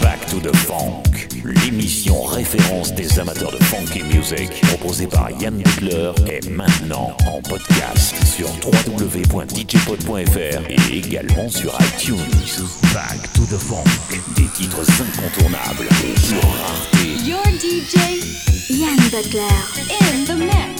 Back to the Funk, l'émission référence des amateurs de funky music, proposée par Yann Butler, est maintenant en podcast sur www.djpod.fr et également sur iTunes. Back to the Funk, des titres incontournables et pour rareté. Your DJ, Yann Butler, in the mix.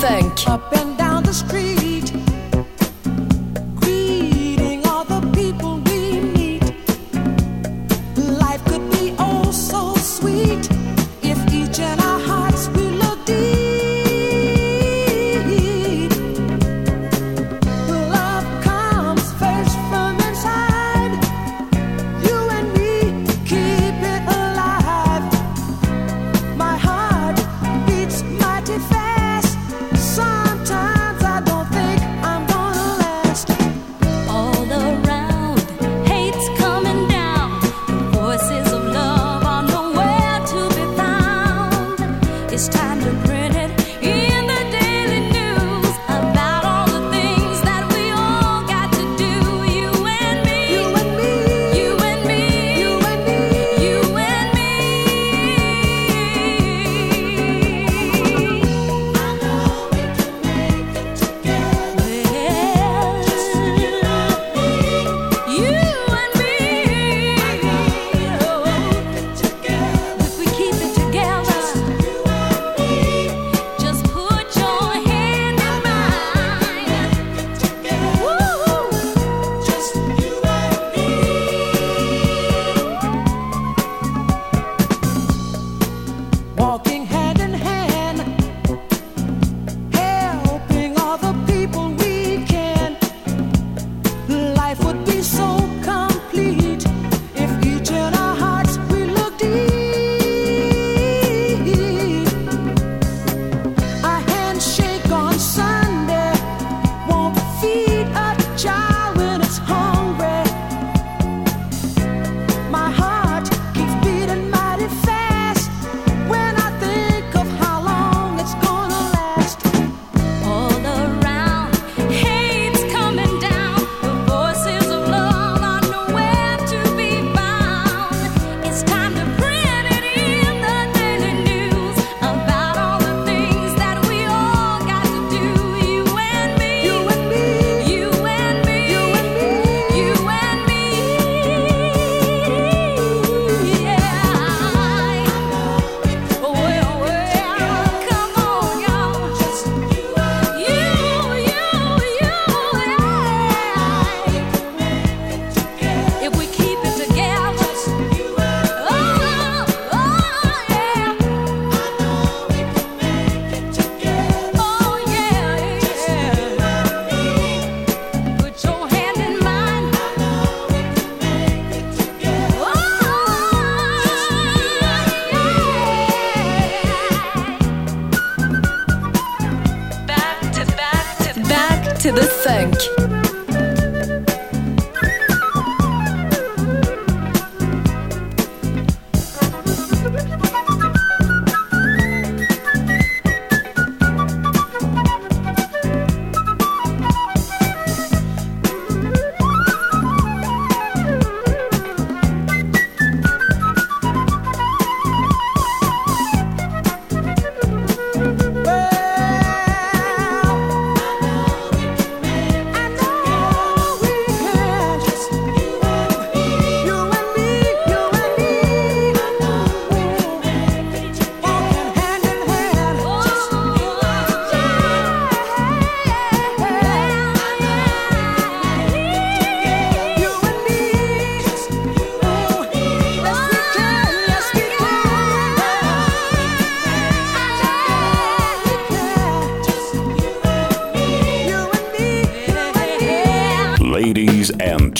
Funk.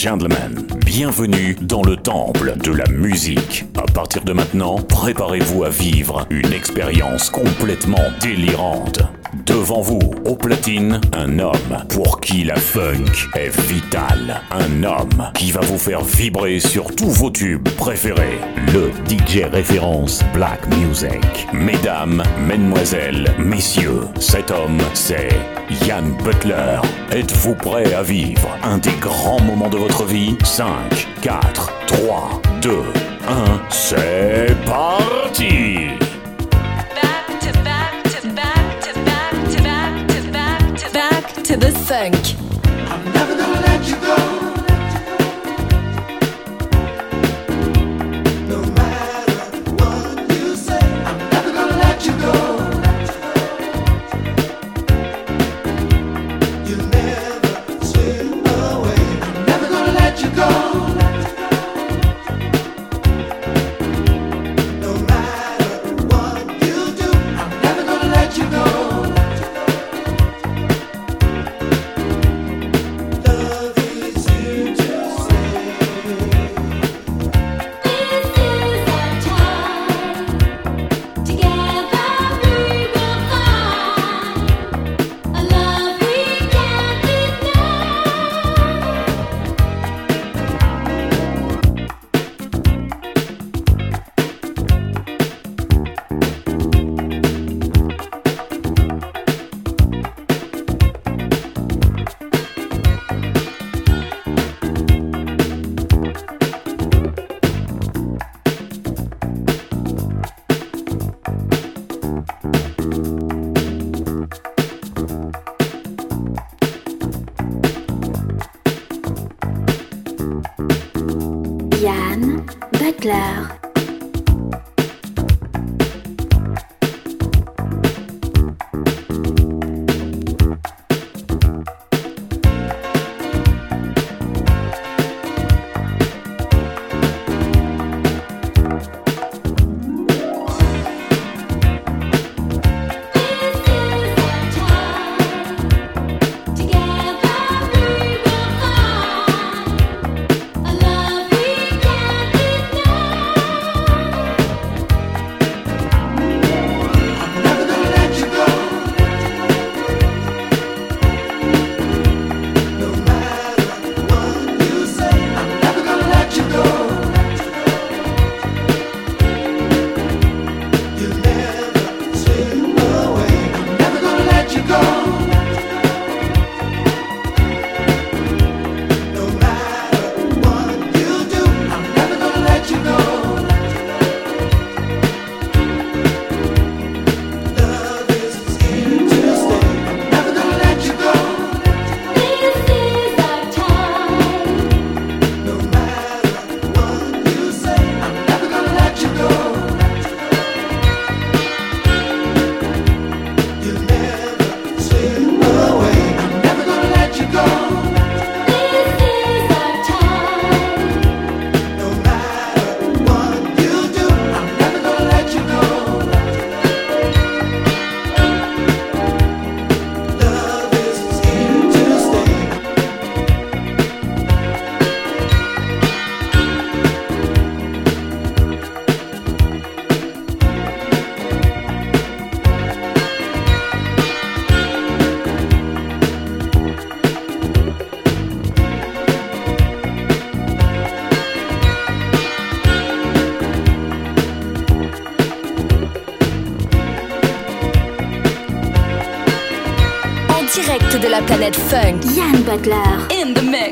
Gentlemen, bienvenue dans le temple de la musique. À partir de maintenant, préparez-vous à vivre une expérience complètement délirante. Devant vous, au platine, un homme pour qui la funk est vitale. Un homme qui va vous faire vibrer sur tous vos tubes préférés. Le DJ référence Black Music. Mesdames, mesdemoiselles, messieurs, cet homme, c'est Yann Butler. Êtes-vous prêt à vivre un des grands moments de votre vie? 5, 4, 3, 2, 1, c'est parti funk. I'm never gonna let you go. Funk. Yann Butler. In the mix.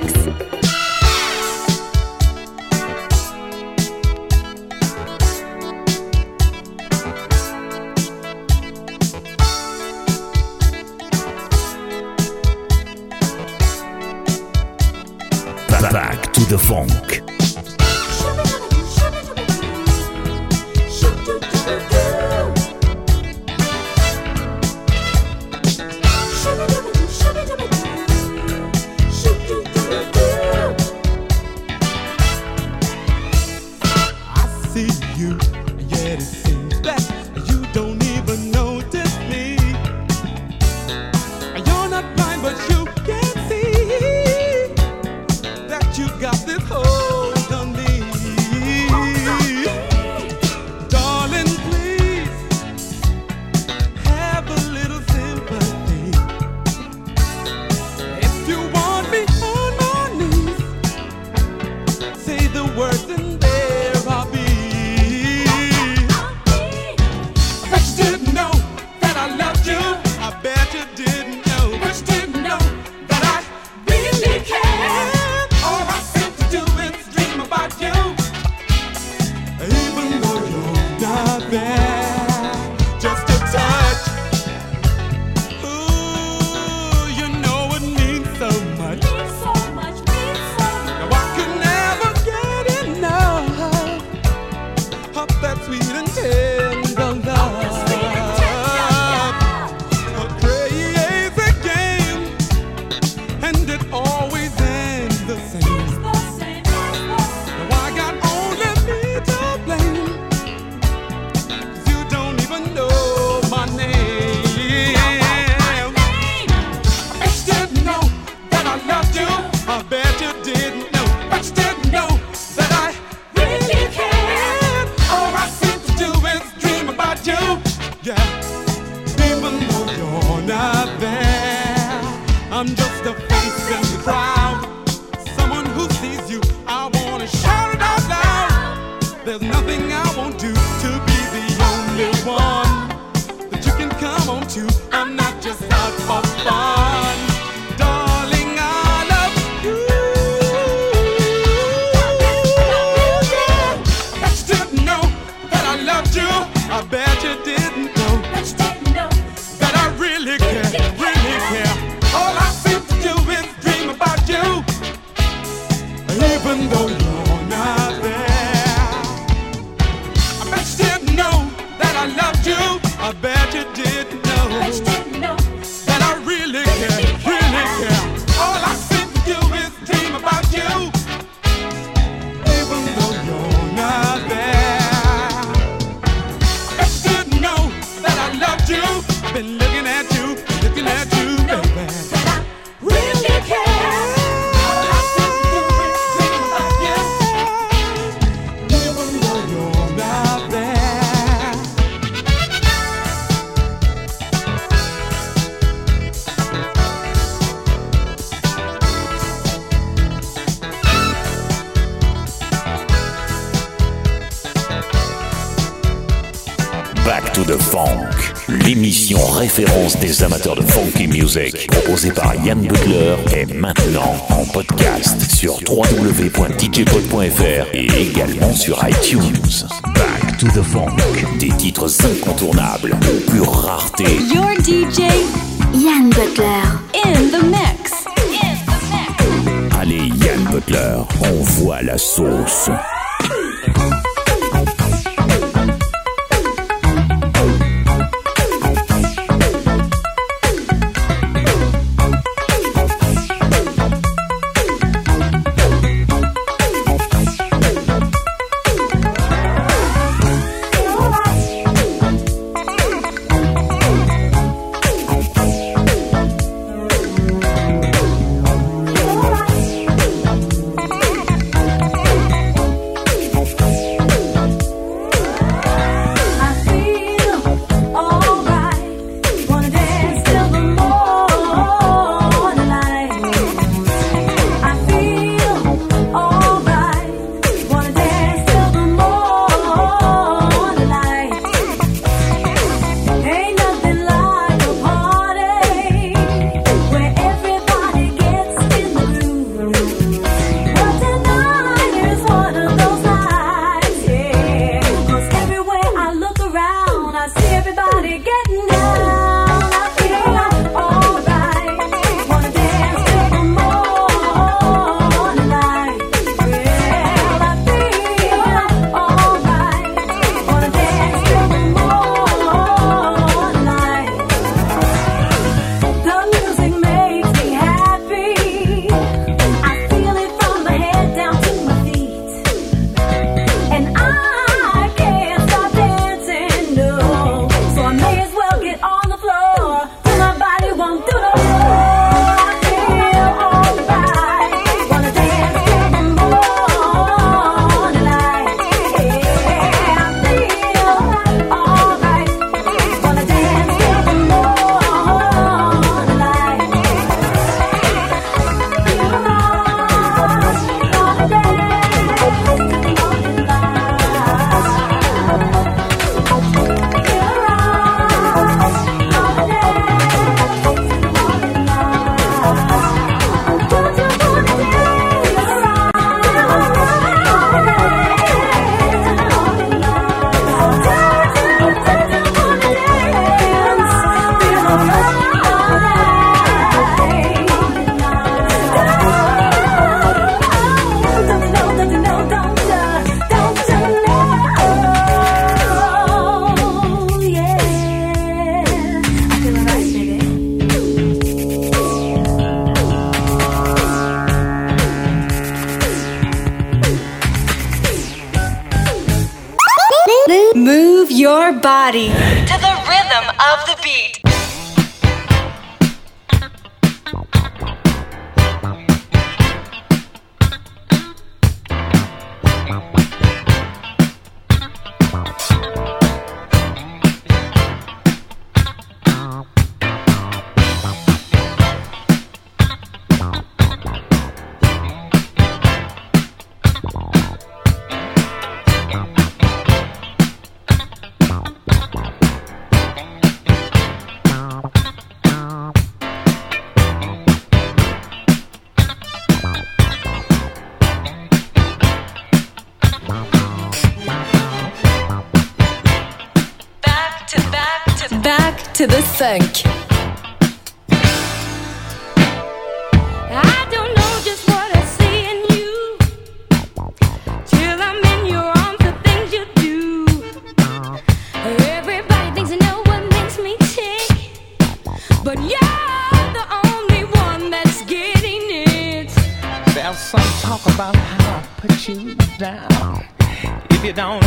Proposé par Yann Butler, est maintenant en podcast sur www.djpod.fr et également sur iTunes. Back to the Funk, des titres incontournables, de pure rareté. Your DJ, Yann Butler, in the mix. Allez, Yann Butler, on la sauce. Move your body to the rhythm of the beat. down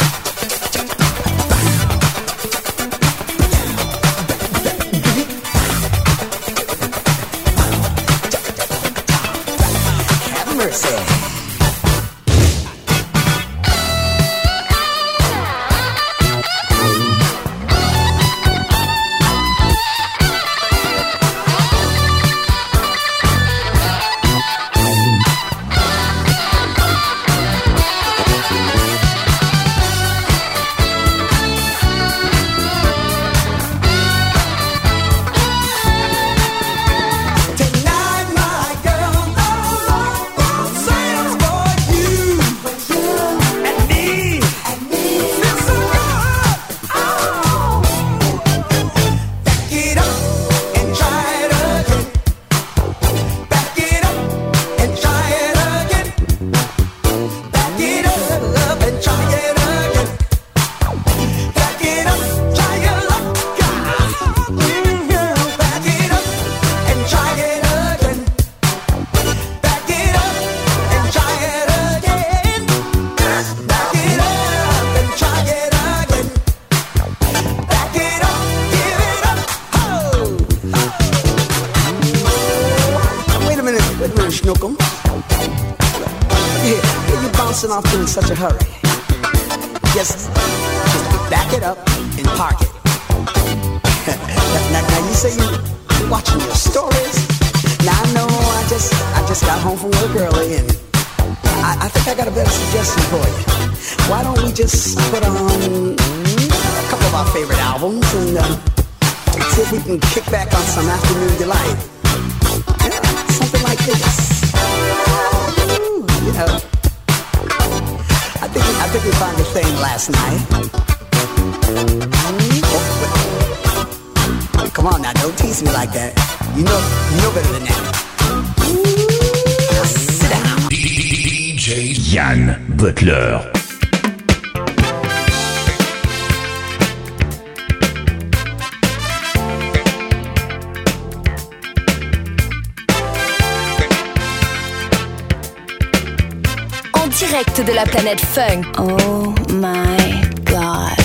home from work early, and I, I think I got a better suggestion for you. Why don't we just put on a couple of our favorite albums and uh, see if we can kick back on some afternoon delight? Yeah, something like this. Ooh, you know, I think I think we found the thing last night. Come on now, don't tease me like that. You know, you know better than that. DJ Yann Butler. En direct de la planète Funk. Oh my god.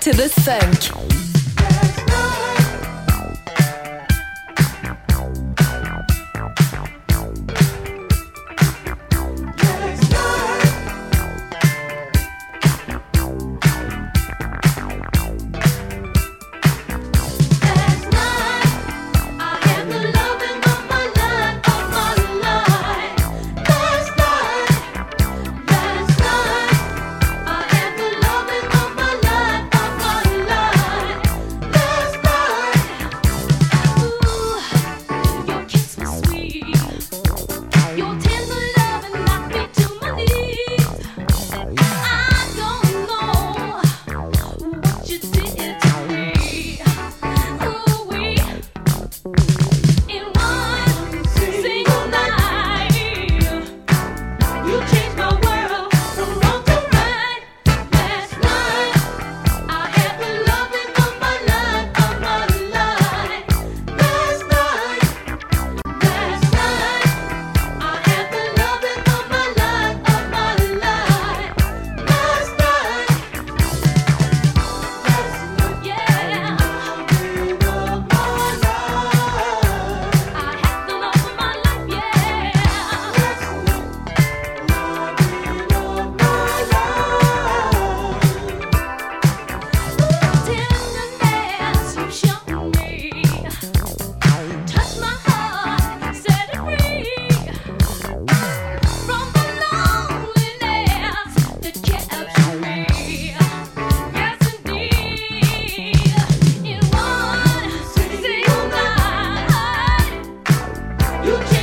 To the funk. Tous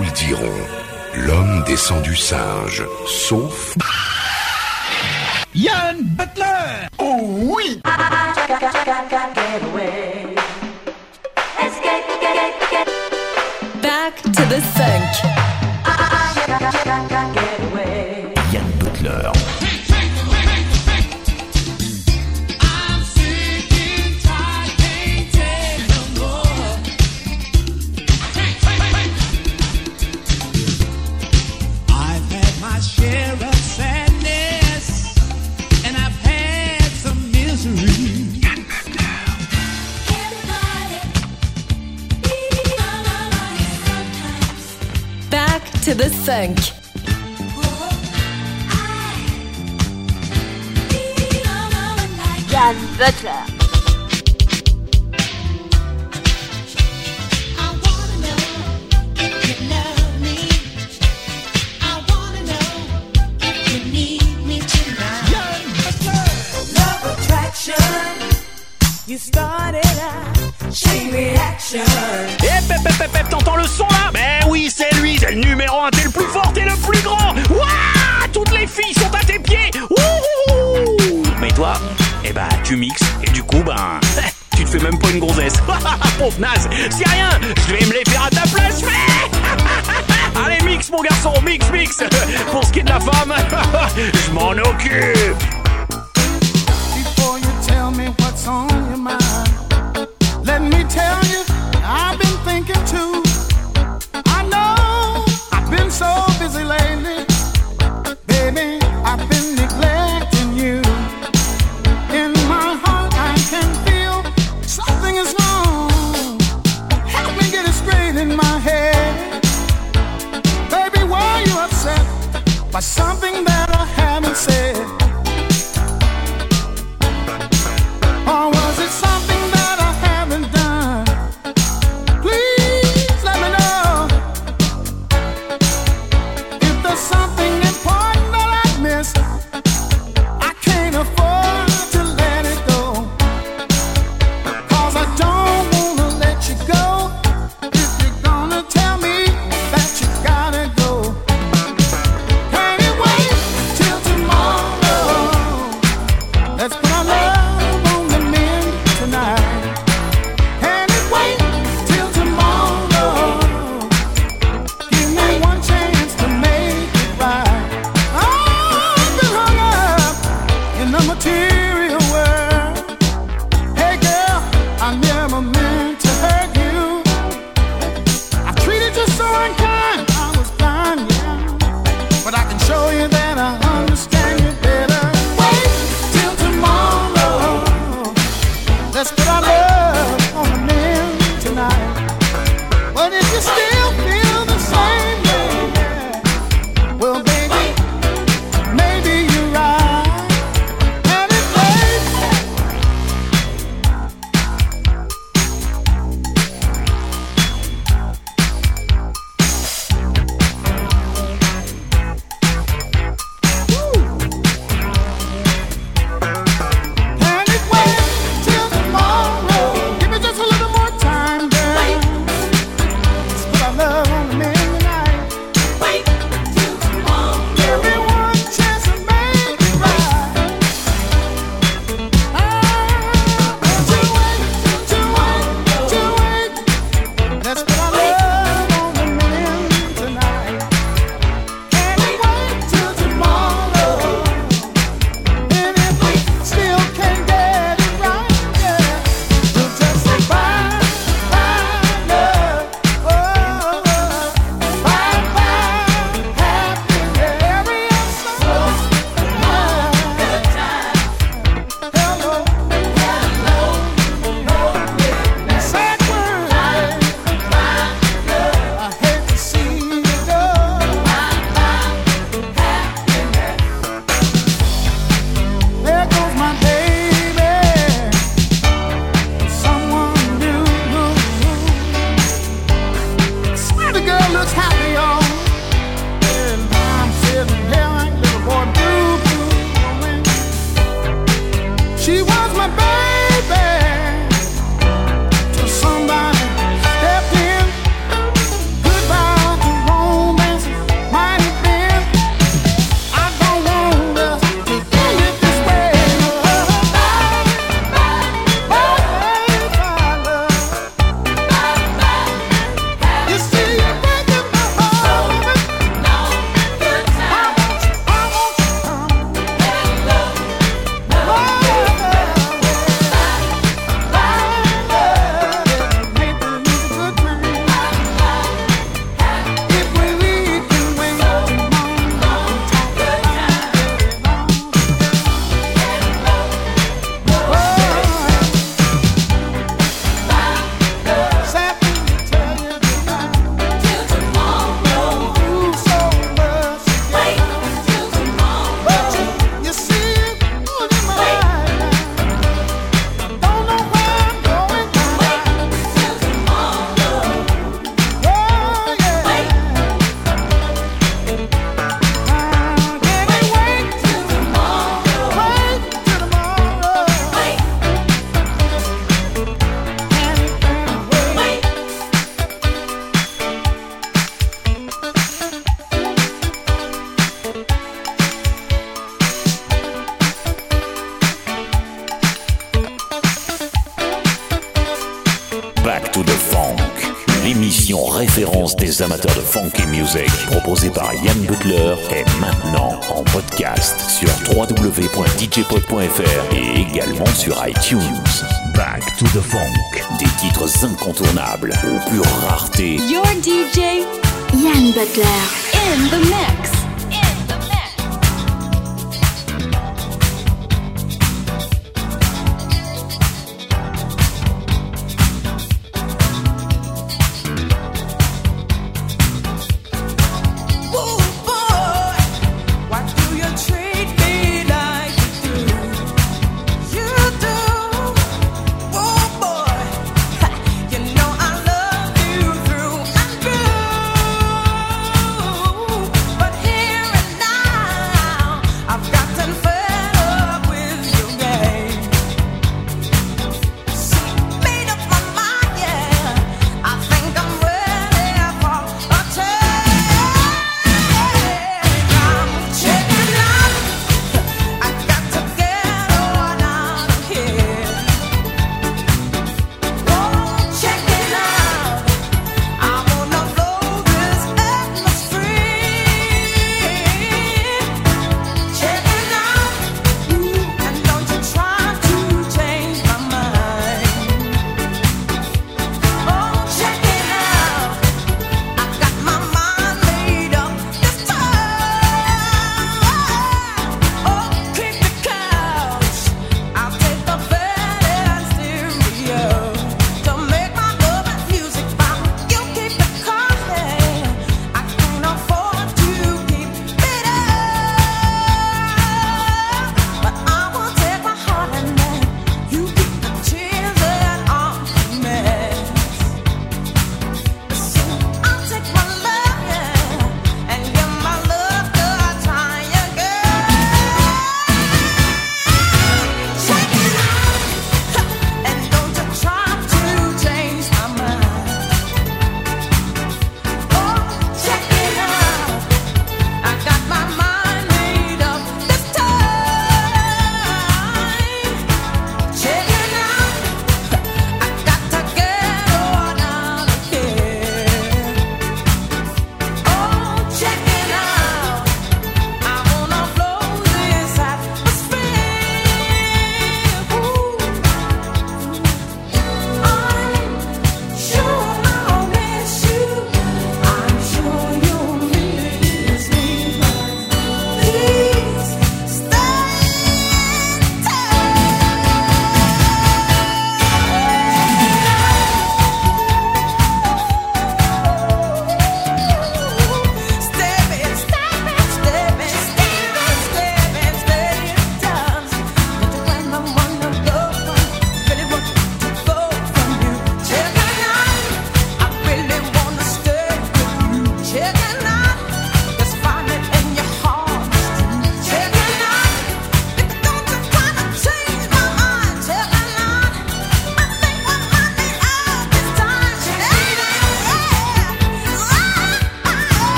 vous le diront. L'homme descend du singe, sauf... Yann Butler Oh oui Back to the funk. Funk. Yann Butler. naze. C'est rien, je vais me les faire à ta place, mais... Allez, mix, mon garçon, mix, mix. Pour ce qui est de la femme, je m'en occupe. that I haven't said. Butler est maintenant en podcast sur www.djpod.fr et également sur iTunes. Back to the Funk. Des titres incontournables aux pures raretés. Your DJ, Yann Butler, in the mix.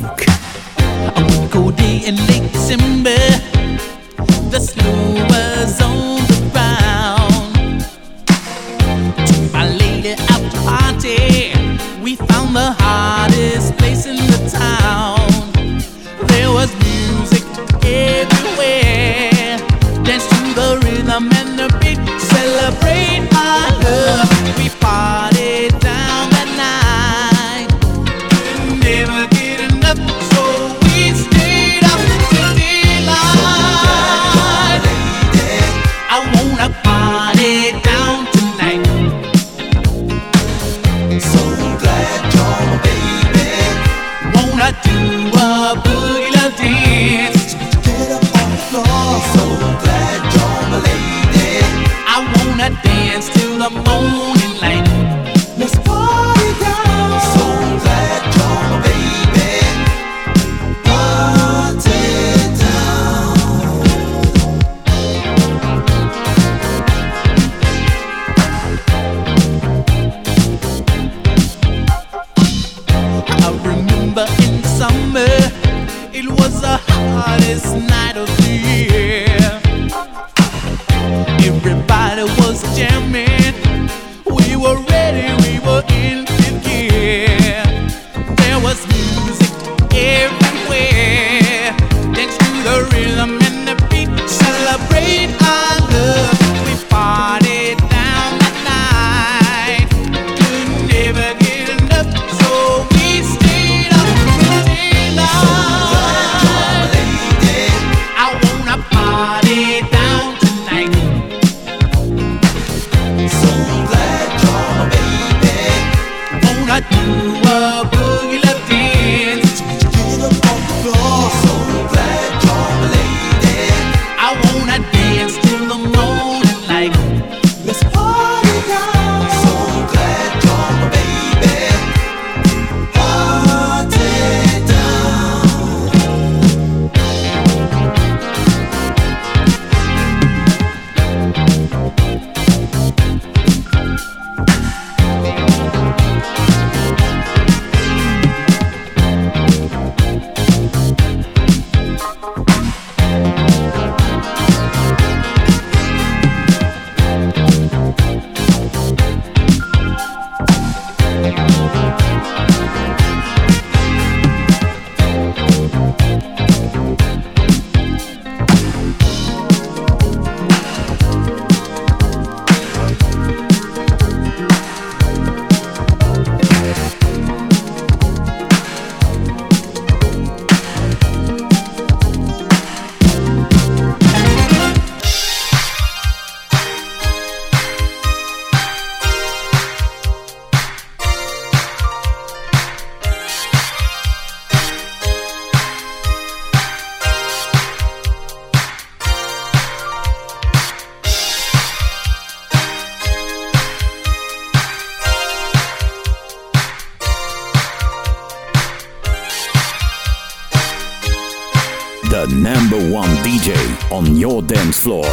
funk. I'm a cold day in late December. The snow floor.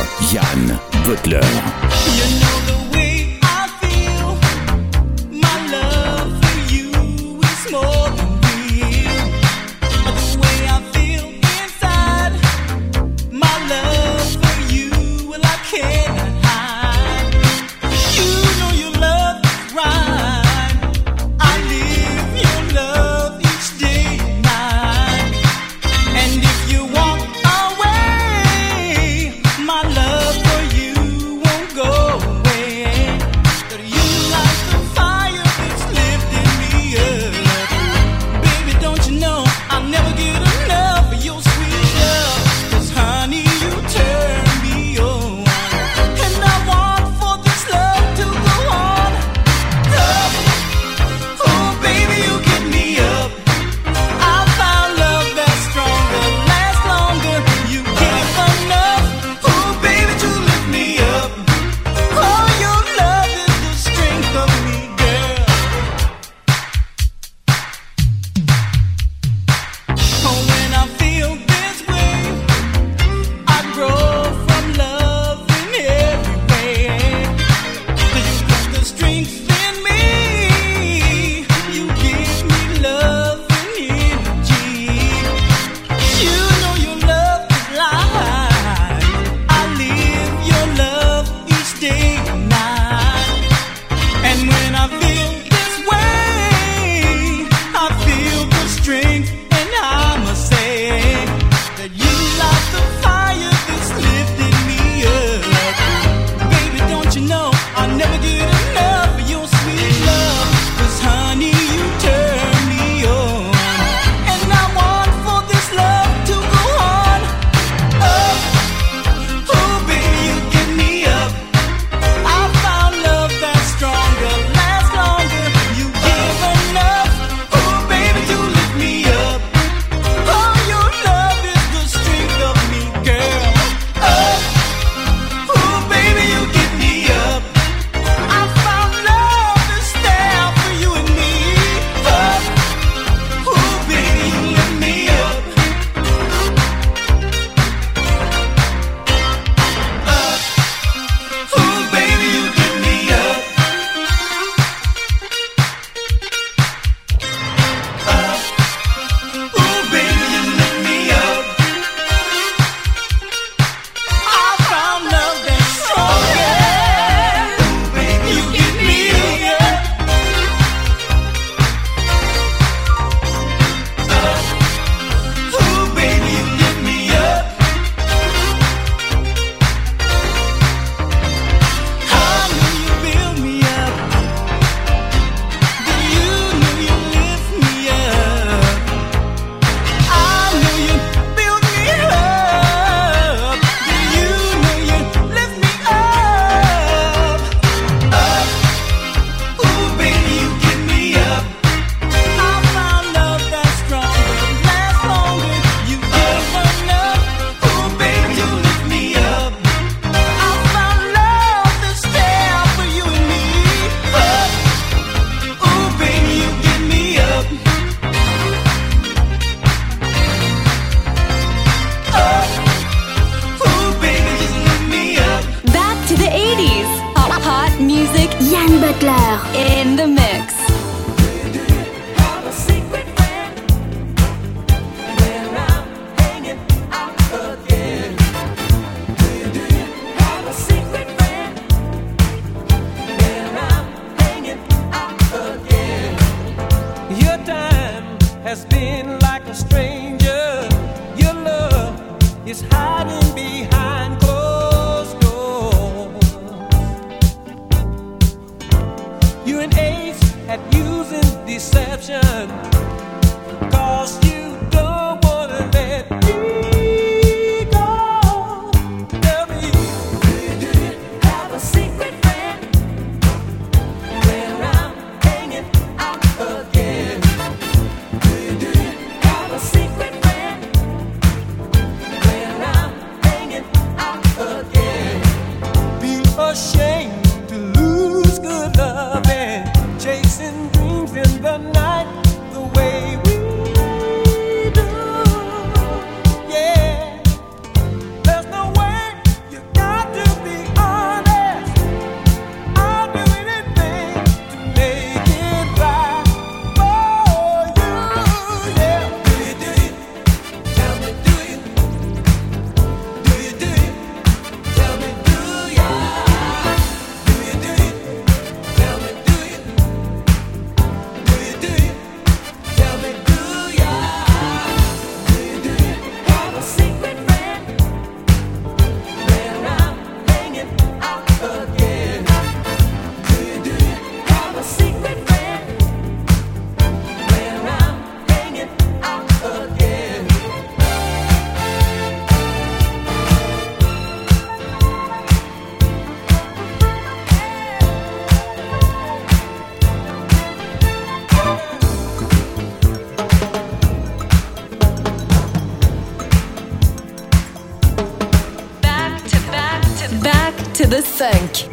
Funk.